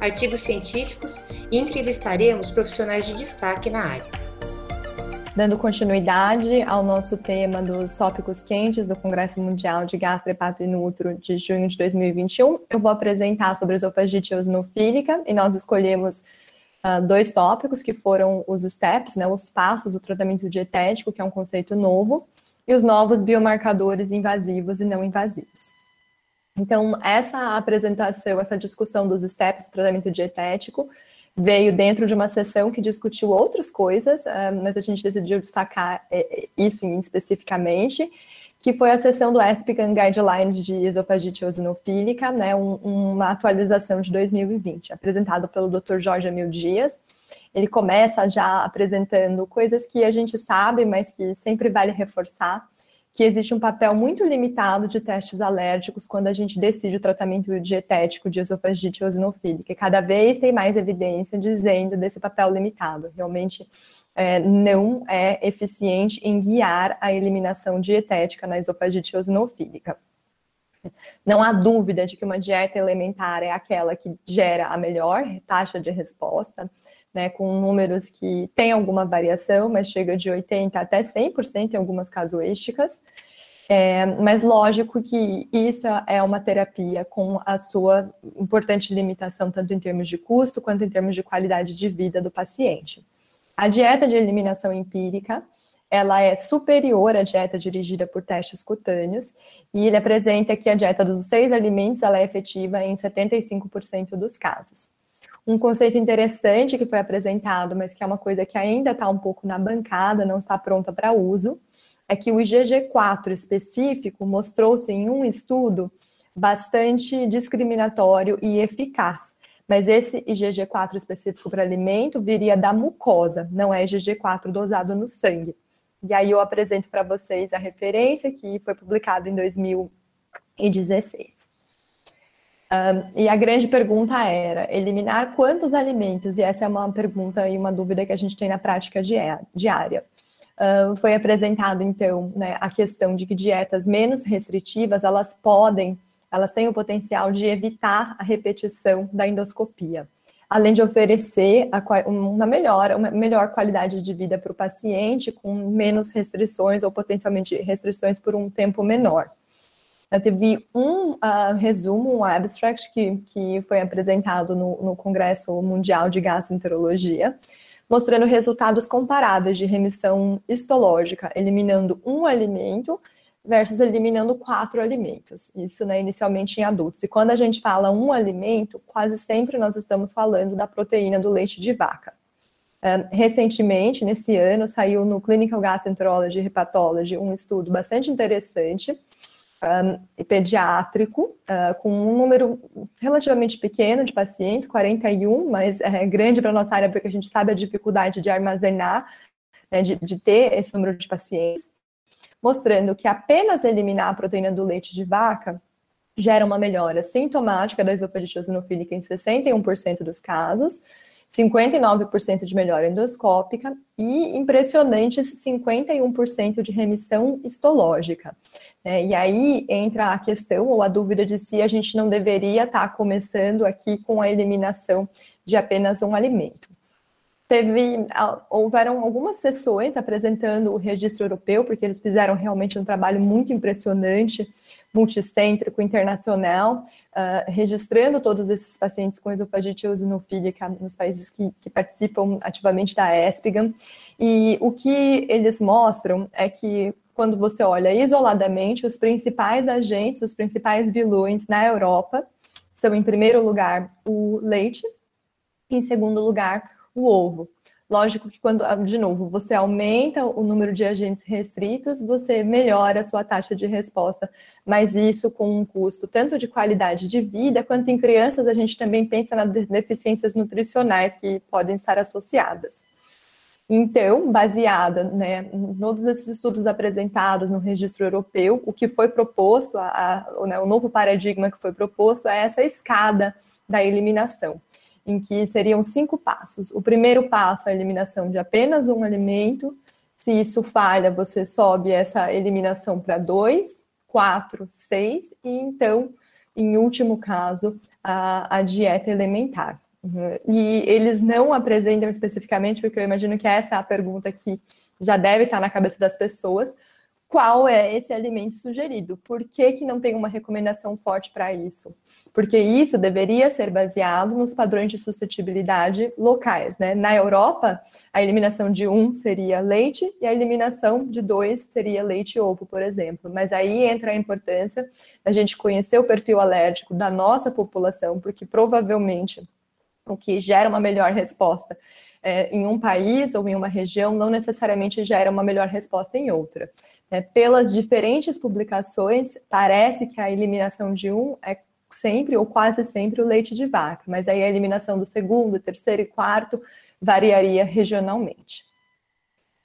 artigos científicos e entrevistaremos profissionais de destaque na área. Dando continuidade ao nosso tema dos tópicos quentes do Congresso Mundial de Gastrohepato e Nutro de junho de 2021, eu vou apresentar sobre esofagite eosinofílica e nós escolhemos uh, dois tópicos que foram os STEPS, né, os passos do tratamento dietético, que é um conceito novo, e os novos biomarcadores invasivos e não invasivos. Então, essa apresentação, essa discussão dos STEPs do tratamento dietético veio dentro de uma sessão que discutiu outras coisas, ah, mas a gente decidiu destacar eh, isso especificamente, que foi a sessão do ESPGAN Guidelines de esofagite eosinofílica, né, uma atualização de 2020, apresentado pelo Dr. Jorge Amil Dias. Ele começa já apresentando coisas que a gente sabe, mas que sempre vale reforçar, que existe um papel muito limitado de testes alérgicos quando a gente decide o tratamento dietético de esofagite eosinofílica. E cada vez tem mais evidência dizendo desse papel limitado. Realmente é, não é eficiente em guiar a eliminação dietética na esofagite eosinofílica. Não há dúvida de que uma dieta elementar é aquela que gera a melhor taxa de resposta né, com números que têm alguma variação, mas chega de 80% até 100% em algumas casuísticas. É, mas lógico que isso é uma terapia com a sua importante limitação, tanto em termos de custo quanto em termos de qualidade de vida do paciente. A dieta de eliminação empírica, ela é superior à dieta dirigida por testes cutâneos, e ele apresenta que a dieta dos seis alimentos ela é efetiva em 75% dos casos. Um conceito interessante que foi apresentado, mas que é uma coisa que ainda está um pouco na bancada, não está pronta para uso, é que o IgG4 específico mostrou-se em um estudo bastante discriminatório e eficaz. Mas esse IgG4 específico para alimento viria da mucosa, não é IgG4 dosado no sangue. E aí eu apresento para vocês a referência que foi publicada em 2016. Um, e a grande pergunta era eliminar quantos alimentos, e essa é uma pergunta e uma dúvida que a gente tem na prática diária. Um, foi apresentado então né, a questão de que dietas menos restritivas elas podem, elas têm o potencial de evitar a repetição da endoscopia, além de oferecer a, uma melhor, uma melhor qualidade de vida para o paciente com menos restrições ou potencialmente restrições por um tempo menor. Teve um uh, resumo, um abstract que, que foi apresentado no, no Congresso Mundial de Gastroenterologia, mostrando resultados comparáveis de remissão histológica, eliminando um alimento versus eliminando quatro alimentos. Isso, né, inicialmente em adultos. E quando a gente fala um alimento, quase sempre nós estamos falando da proteína do leite de vaca. Uh, recentemente, nesse ano, saiu no Clinical Gastroenterology Hepatology um estudo bastante interessante, um, pediátrico, uh, com um número relativamente pequeno de pacientes, 41, mas é grande para a nossa área porque a gente sabe a dificuldade de armazenar, né, de, de ter esse número de pacientes, mostrando que apenas eliminar a proteína do leite de vaca gera uma melhora sintomática da esofagite eosinofílica em 61% dos casos, 59% de melhora endoscópica e impressionantes 51% de remissão histológica. É, e aí entra a questão ou a dúvida de se a gente não deveria estar tá começando aqui com a eliminação de apenas um alimento. Teve, houveram algumas sessões apresentando o registro europeu, porque eles fizeram realmente um trabalho muito impressionante, multicêntrico, internacional, uh, registrando todos esses pacientes com esofagite eosinofílica nos países que, que participam ativamente da ESPGAN. E o que eles mostram é que quando você olha isoladamente, os principais agentes, os principais vilões na Europa são, em primeiro lugar, o leite, em segundo lugar, o ovo. Lógico que quando, de novo, você aumenta o número de agentes restritos, você melhora a sua taxa de resposta, mas isso com um custo tanto de qualidade de vida, quanto em crianças a gente também pensa nas deficiências nutricionais que podem estar associadas. Então, baseada né, em todos esses estudos apresentados no registro europeu, o que foi proposto, a, a, né, o novo paradigma que foi proposto é essa escada da eliminação, em que seriam cinco passos. O primeiro passo é a eliminação de apenas um alimento. Se isso falha, você sobe essa eliminação para dois, quatro, seis, e então, em último caso, a, a dieta elementar. Uhum. E eles não apresentam especificamente, porque eu imagino que essa é a pergunta que já deve estar na cabeça das pessoas, qual é esse alimento sugerido? Por que, que não tem uma recomendação forte para isso? Porque isso deveria ser baseado nos padrões de suscetibilidade locais. Né? Na Europa, a eliminação de um seria leite e a eliminação de dois seria leite e ovo, por exemplo. Mas aí entra a importância da gente conhecer o perfil alérgico da nossa população, porque provavelmente o que gera uma melhor resposta é, em um país ou em uma região não necessariamente gera uma melhor resposta em outra. É, pelas diferentes publicações, parece que a eliminação de um é sempre ou quase sempre o leite de vaca, mas aí a eliminação do segundo, terceiro e quarto variaria regionalmente.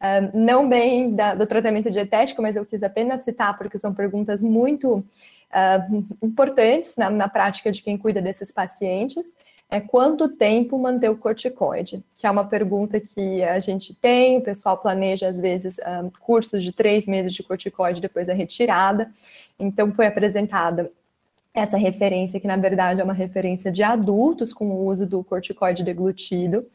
Uh, não bem da, do tratamento dietético, mas eu quis apenas citar porque são perguntas muito uh, importantes na, na prática de quem cuida desses pacientes é quanto tempo manter o corticoide? Que é uma pergunta que a gente tem, o pessoal planeja, às vezes, um, ah, cursos de três meses de corticoide depois da retirada. Então, foi apresentada essa referência, que na verdade é uma referência de adultos com o uso do corticoide deglutido,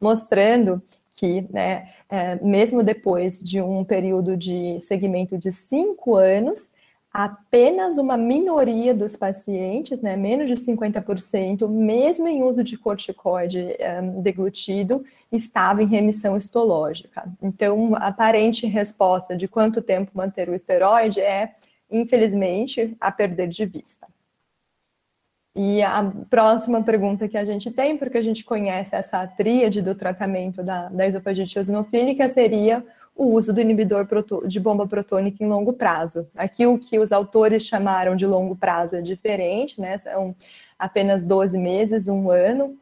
mostrando que, né, é, mesmo depois de um período de segmento de cinco anos, apenas uma minoria dos pacientes, né, menos de 50%, mesmo em uso de corticoide um, eh, deglutido, estava em remissão histológica. Então, a aparente resposta de quanto tempo manter o esteroide é, infelizmente, a perder de vista. E a próxima pergunta que a gente tem, porque a gente conhece essa tríade do tratamento da, da esofagite eosinofílica, seria o uso do inibidor de bomba protônica em longo prazo. Aqui o que os autores chamaram de longo prazo é diferente, né? São apenas 12 meses, um ano,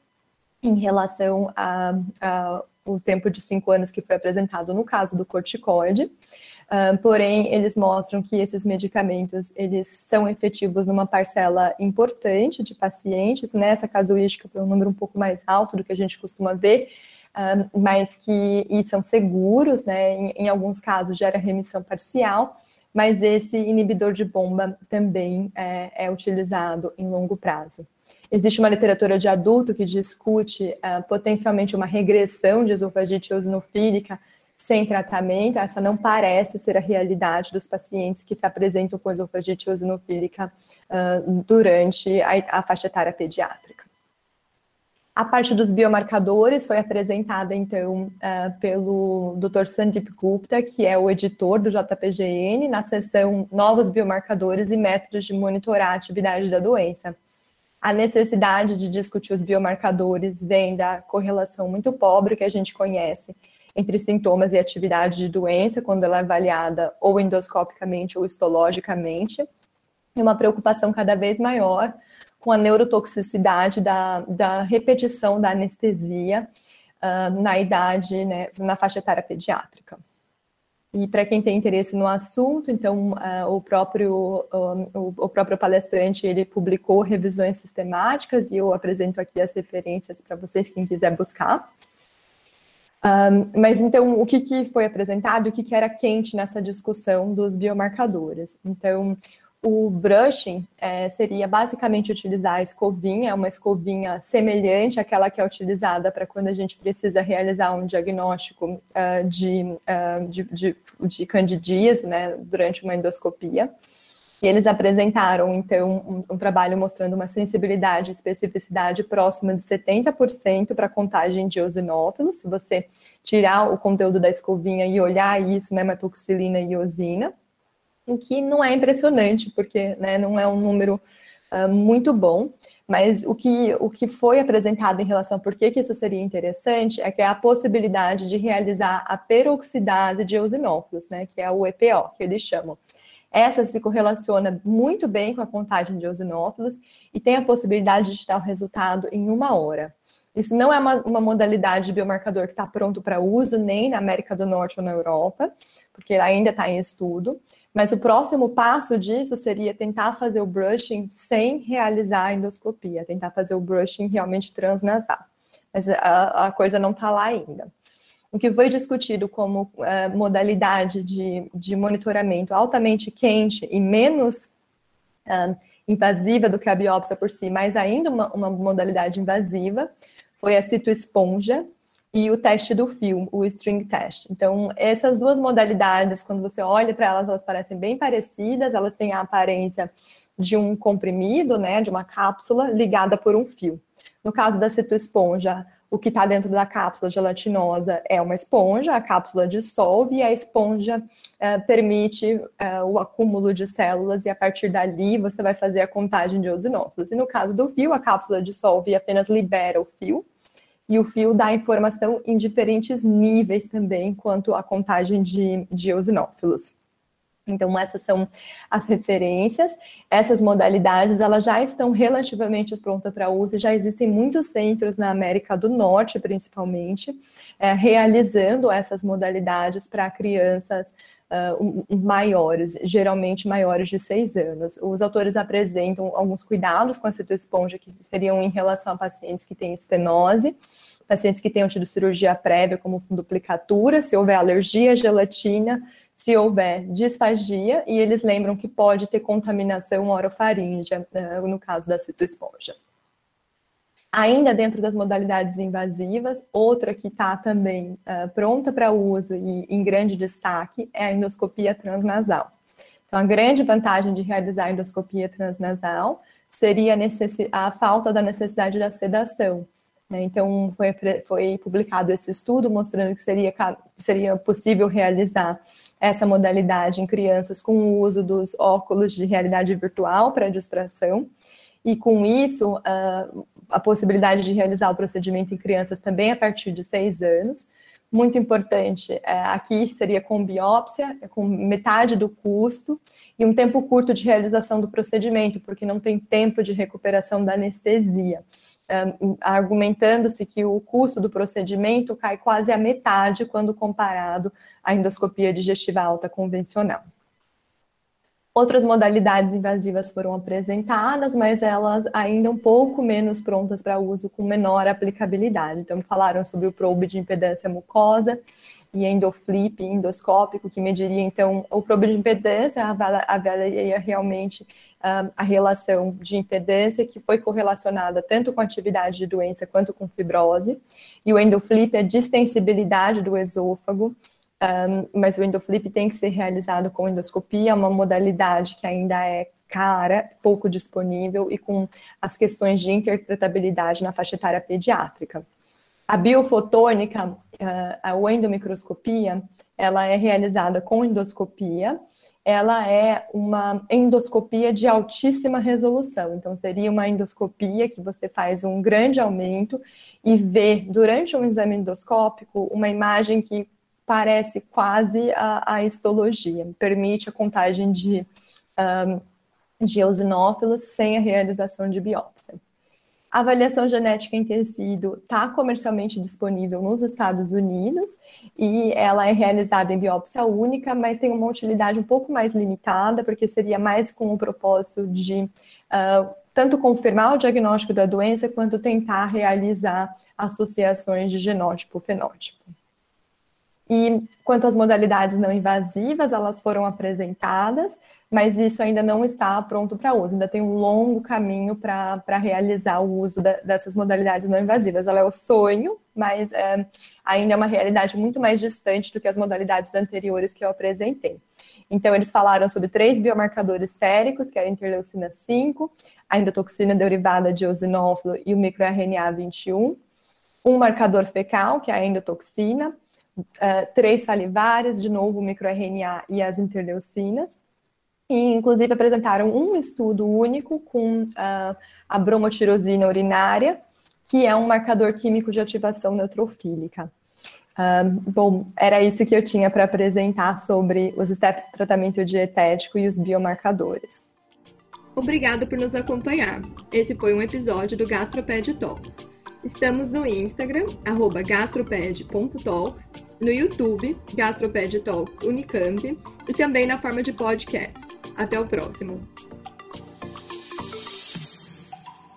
em relação ao tempo de cinco anos que foi apresentado no caso do corticoide. Uh, porém, eles mostram que esses medicamentos eles são efetivos numa parcela importante de pacientes. Nessa casuística foi um número um pouco mais alto do que a gente costuma ver, mas que e são seguros, né? Em, em, alguns casos gera remissão parcial, mas esse inibidor de bomba também é, é utilizado em longo prazo. Existe uma literatura de adulto que discute uh, potencialmente uma regressão de esofagite eosinofílica sem tratamento. Essa não parece ser a realidade dos pacientes que se apresentam com esofagite eosinofílica uh, durante a, a faixa etária pediátrica. A parte dos biomarcadores foi apresentada, então, uh, pelo Dr. Sandeep Gupta, que é o editor do JPGN, na seção Novos Biomarcadores e Métodos de Monitorar a Atividade da Doença. A necessidade de discutir os biomarcadores vem da correlação muito pobre que a gente conhece entre sintomas e atividade de doença, quando ela é avaliada ou endoscopicamente ou histologicamente, e uma preocupação cada vez maior com a neurotoxicidade da, da repetição da anestesia uh, na idade, né, na faixa etária pediátrica. E para quem tem interesse no assunto, então uh, o, próprio, uh, o, o, próprio palestrante ele publicou revisões sistemáticas e eu apresento aqui as referências para vocês, quem quiser buscar. Um, mas então, o que, que foi apresentado, o que, que era quente nessa discussão dos biomarcadores? Então, o brushing é, seria basicamente utilizar a escovinha, uma escovinha semelhante àquela que é utilizada para quando a gente precisa realizar um diagnóstico uh, de, uh, de, de, de candidias né, durante uma endoscopia. E eles apresentaram, então, um, um, trabalho mostrando uma sensibilidade e especificidade próxima de 70% para contagem de eosinófilos. Se você tirar o conteúdo da escovinha e olhar isso, né, e eosina, o que não é impressionante, porque né, não é um número uh, muito bom. Mas o que, o que foi apresentado em relação a por que, que isso seria interessante é que é a possibilidade de realizar a peroxidase de eosinófilos, né, que é o EPO, que eles chamam. Essa se correlaciona muito bem com a contagem de eosinófilos e tem a possibilidade de dar o resultado em uma hora. Isso não é uma, uma modalidade de biomarcador que está pronto para uso nem na América do Norte ou na Europa, porque ainda está em estudo. Mas o próximo passo disso seria tentar fazer o brushing sem realizar a endoscopia, tentar fazer o brushing realmente transnasal. Mas a, a coisa não está lá ainda. O que foi discutido como uh, modalidade de, de monitoramento altamente quente e menos uh, invasiva do que a biópsia por si, mas ainda uma, uma modalidade invasiva, foi a citoesponja, e o teste do fio, o string test. Então, essas duas modalidades, quando você olha para elas, elas parecem bem parecidas, elas têm a aparência de um comprimido, né, de uma cápsula ligada por um fio. No caso da citoesponja, o que está dentro da cápsula gelatinosa é uma esponja, a cápsula dissolve e a esponja eh, permite eh, o acúmulo de células e a partir dali você vai fazer a contagem de eosinófilos. E no caso do fio, a cápsula dissolve e apenas libera o fio, e o fio dá informação em diferentes níveis também quanto à contagem de, de eosinófilos. Então, essas são as referências. Essas modalidades, elas já estão relativamente prontas para uso. Já existem muitos centros na América do Norte, principalmente, é, realizando essas modalidades para crianças uh, maiores, geralmente maiores de seis anos. Os autores apresentam alguns cuidados com a citoesponja que seriam em relação a pacientes que têm estenose, pacientes que tenham tido cirurgia prévia, como duplicatura, se houver alergia à gelatina, se houver disfagia, e eles lembram que pode ter contaminação orofaríngea, uh, no caso da citoesponja. Ainda dentro das modalidades invasivas, outra que está também uh, pronta para uso e em grande destaque é a endoscopia transnasal. Então, a grande vantagem de realizar a endoscopia transnasal seria a, a falta da necessidade da sedação. Né? Então, foi, foi, publicado esse estudo mostrando que seria, seria possível realizar essa modalidade em crianças com o uso dos óculos de realidade virtual para distração. E com isso, uh, a possibilidade de realizar o procedimento em crianças também a partir de seis anos. Muito importante, é, aqui seria com biópsia, é com metade do custo e um tempo curto de realização do procedimento, porque não tem tempo de recuperação da anestesia. É, argumentando-se que o custo do procedimento cai quase a metade quando comparado à endoscopia digestiva alta convencional. Outras modalidades invasivas foram apresentadas, mas elas ainda um pouco menos prontas para uso, com menor aplicabilidade. Então, falaram sobre o probe de impedância mucosa e endoflip endoscópico, que mediria, então, o probe de impedância, avaliaria realmente uh, a relação de impedância, que foi correlacionada tanto com atividade de doença quanto com fibrose, e o endoflip, a distensibilidade do esôfago, um, mas o endoflip tem que ser realizado com endoscopia, uma modalidade que ainda é cara, pouco disponível e com as questões de interpretabilidade na faixa etária pediátrica. A biofotônica, uh, a endomicroscopia, ela é realizada com endoscopia, ela é uma endoscopia de altíssima resolução. Então, seria uma endoscopia que você faz um grande aumento e vê, durante um exame endoscópico, uma imagem que parece quase a, a histologia, permite a contagem de, um, de eosinófilos sem a realização de biópsia. A avaliação genética em tecido está comercialmente disponível nos Estados Unidos e ela é realizada em biópsia única, mas tem uma utilidade um pouco mais limitada, porque seria mais com o propósito de uh, tanto confirmar o diagnóstico da doença, quanto tentar realizar associações de genótipo-fenótipo. E quanto às modalidades não invasivas, elas foram apresentadas, mas isso ainda não está pronto para uso, ainda tem um longo caminho para realizar o uso da, dessas modalidades não invasivas. Ela é o sonho, mas é, ainda é uma realidade muito mais distante do que as modalidades anteriores que eu apresentei. Então, eles falaram sobre três biomarcadores séricos, que é a interleucina 5, a endotoxina derivada de eosinófilo e o microRNA 21, um marcador fecal, que é a endotoxina, uh, três salivares, de novo o microRNA e as interleucinas, e inclusive apresentaram um estudo único com uh, a bromotirosina urinária, que é um marcador químico de ativação neutrofílica. Uh, bom, era isso que eu tinha para apresentar sobre os steps de tratamento dietético e os biomarcadores. Obrigado por nos acompanhar. Esse foi um episódio do Gastroped Talks. Estamos no Instagram, gastroped.talks, no YouTube, Gastroped Talks Unicamp, e também na forma de podcast. Até o próximo!